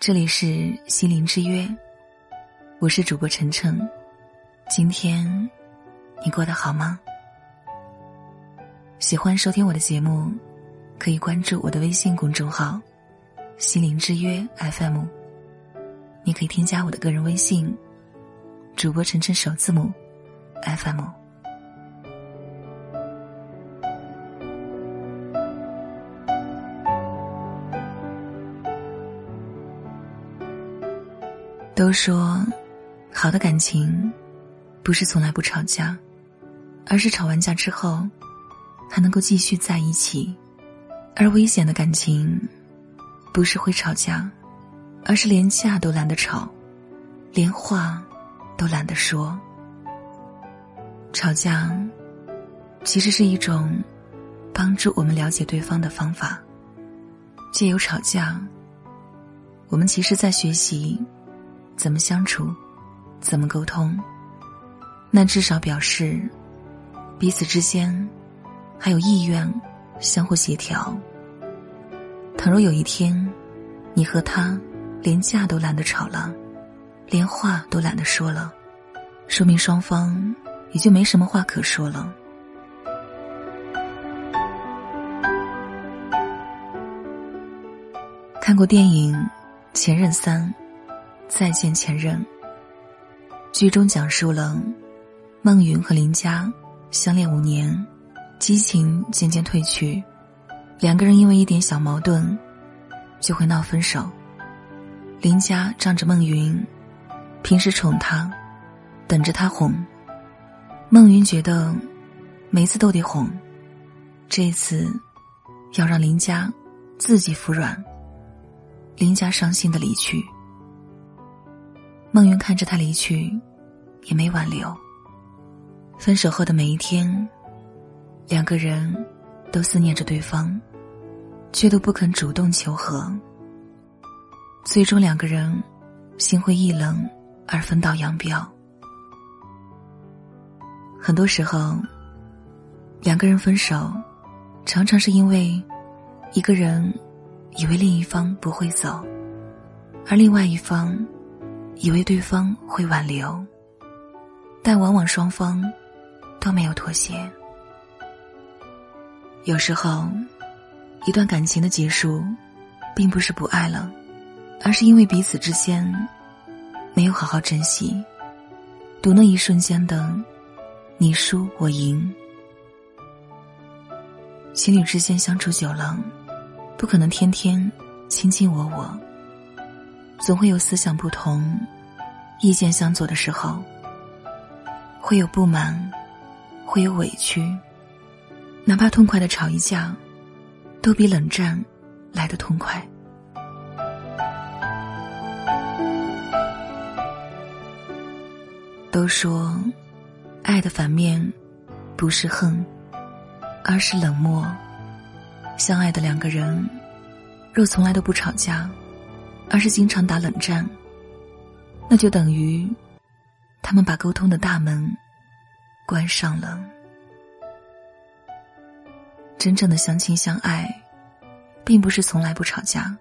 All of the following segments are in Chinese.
这里是心灵之约，我是主播晨晨。今天你过得好吗？喜欢收听我的节目，可以关注我的微信公众号“心灵之约 FM”。你可以添加我的个人微信，主播晨晨首字母 FM。都说，好的感情，不是从来不吵架，而是吵完架之后，还能够继续在一起；而危险的感情，不是会吵架，而是连架都懒得吵，连话都懒得说。吵架，其实是一种帮助我们了解对方的方法。借由吵架，我们其实在学习。怎么相处，怎么沟通？那至少表示彼此之间还有意愿相互协调。倘若有一天你和他连架都懒得吵了，连话都懒得说了，说明双方也就没什么话可说了。看过电影《前任三》。再见前任。剧中讲述了孟云和林佳相恋五年，激情渐渐褪去，两个人因为一点小矛盾就会闹分手。林佳仗着孟云平时宠他，等着他哄。孟云觉得每次都得哄，这次要让林佳自己服软。林佳伤心的离去。孟云看着他离去，也没挽留。分手后的每一天，两个人都思念着对方，却都不肯主动求和。最终，两个人心灰意冷而分道扬镳。很多时候，两个人分手，常常是因为一个人以为另一方不会走，而另外一方。以为对方会挽留，但往往双方都没有妥协。有时候，一段感情的结束，并不是不爱了，而是因为彼此之间没有好好珍惜，赌那一瞬间的你输我赢。情侣之间相处久了，不可能天天卿卿我我。总会有思想不同、意见相左的时候，会有不满，会有委屈，哪怕痛快的吵一架，都比冷战来的痛快。都说，爱的反面不是恨，而是冷漠。相爱的两个人，若从来都不吵架。而是经常打冷战，那就等于他们把沟通的大门关上了。真正的相亲相爱，并不是从来不吵架，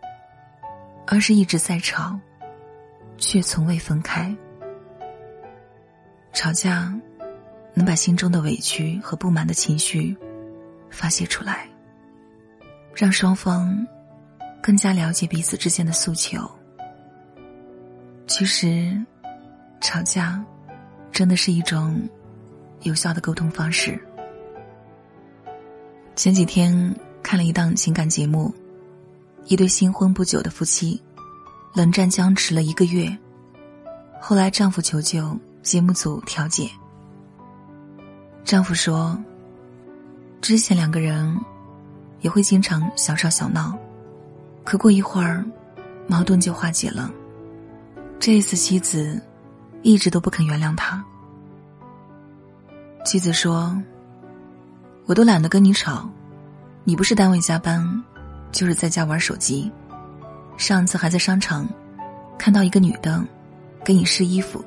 而是一直在吵，却从未分开。吵架能把心中的委屈和不满的情绪发泄出来，让双方。更加了解彼此之间的诉求。其实，吵架真的是一种有效的沟通方式。前几天看了一档情感节目，一对新婚不久的夫妻，冷战僵持了一个月，后来丈夫求救节目组调解。丈夫说，之前两个人也会经常小吵小闹。可过一会儿，矛盾就化解了。这一次，妻子一直都不肯原谅他。妻子说：“我都懒得跟你吵，你不是单位加班，就是在家玩手机。上次还在商场看到一个女的给你试衣服。”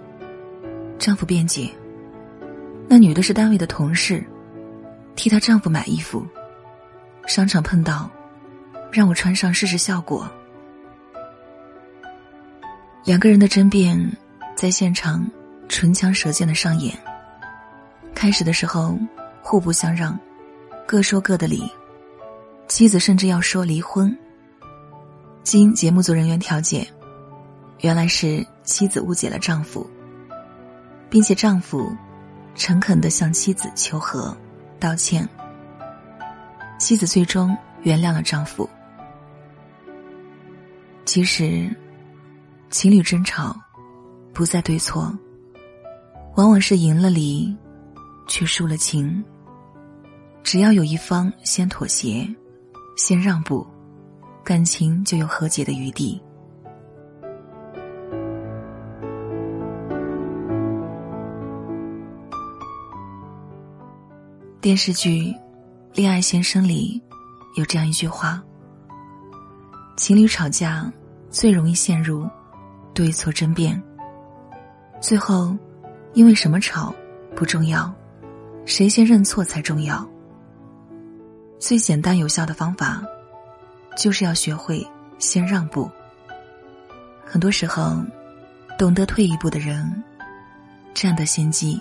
丈夫辩解：“那女的是单位的同事，替她丈夫买衣服，商场碰到。”让我穿上试试效果。两个人的争辩在现场唇枪舌剑的上演。开始的时候互不相让，各说各的理，妻子甚至要说离婚。经节目组人员调解，原来是妻子误解了丈夫，并且丈夫诚恳的向妻子求和、道歉。妻子最终原谅了丈夫。其实，情侣争吵不在对错，往往是赢了理，却输了情。只要有一方先妥协，先让步，感情就有和解的余地。电视剧。《恋爱先生》里有这样一句话：“情侣吵架最容易陷入对错争辩，最后因为什么吵不重要，谁先认错才重要。最简单有效的方法，就是要学会先让步。很多时候，懂得退一步的人占得先机。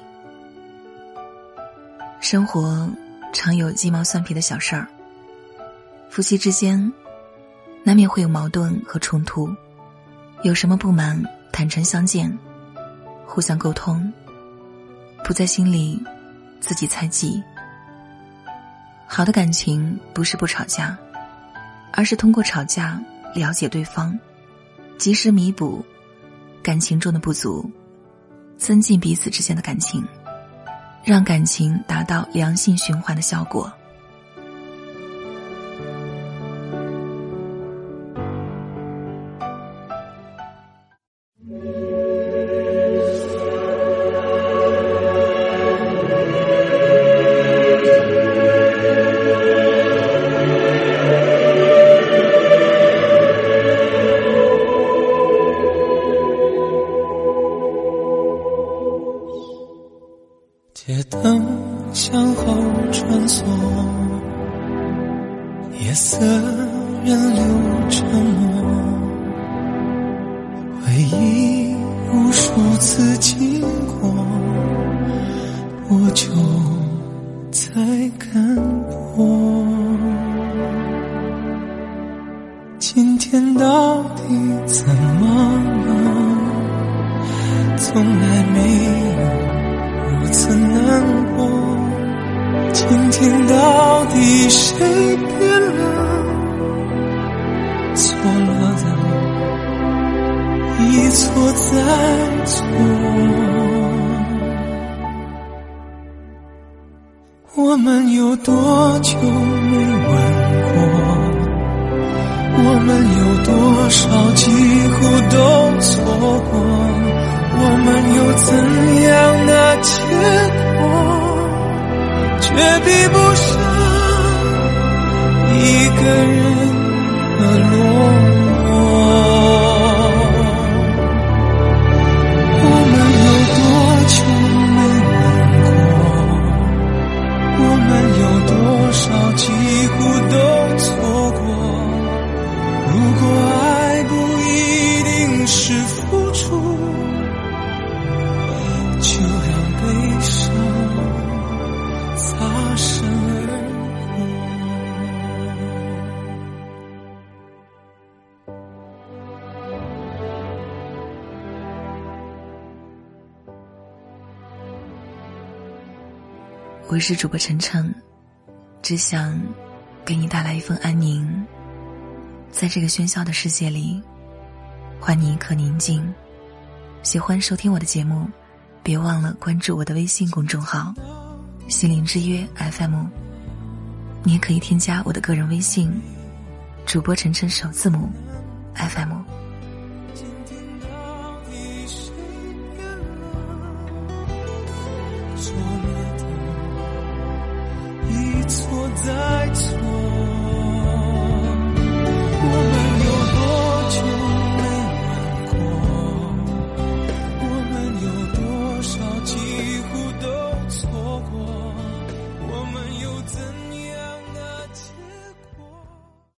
生活。”常有鸡毛蒜皮的小事儿，夫妻之间难免会有矛盾和冲突，有什么不满，坦诚相见，互相沟通，不在心里自己猜忌。好的感情不是不吵架，而是通过吵架了解对方，及时弥补感情中的不足，增进彼此之间的感情。让感情达到良性循环的效果。人流沉默，回忆无数次经过，多久才看破？今天到底怎么了？从来没有。如此难过，今天到底谁变了？一错再错，我们有多久没吻过？我们有多少几乎都错过？我们有怎样的结果，却比不上一个人的落寞。我是主播晨晨，只想给你带来一份安宁。在这个喧嚣的世界里，还你一颗宁静。喜欢收听我的节目，别忘了关注我的微信公众号“心灵之约 FM”。你也可以添加我的个人微信，主播晨晨首字母 FM。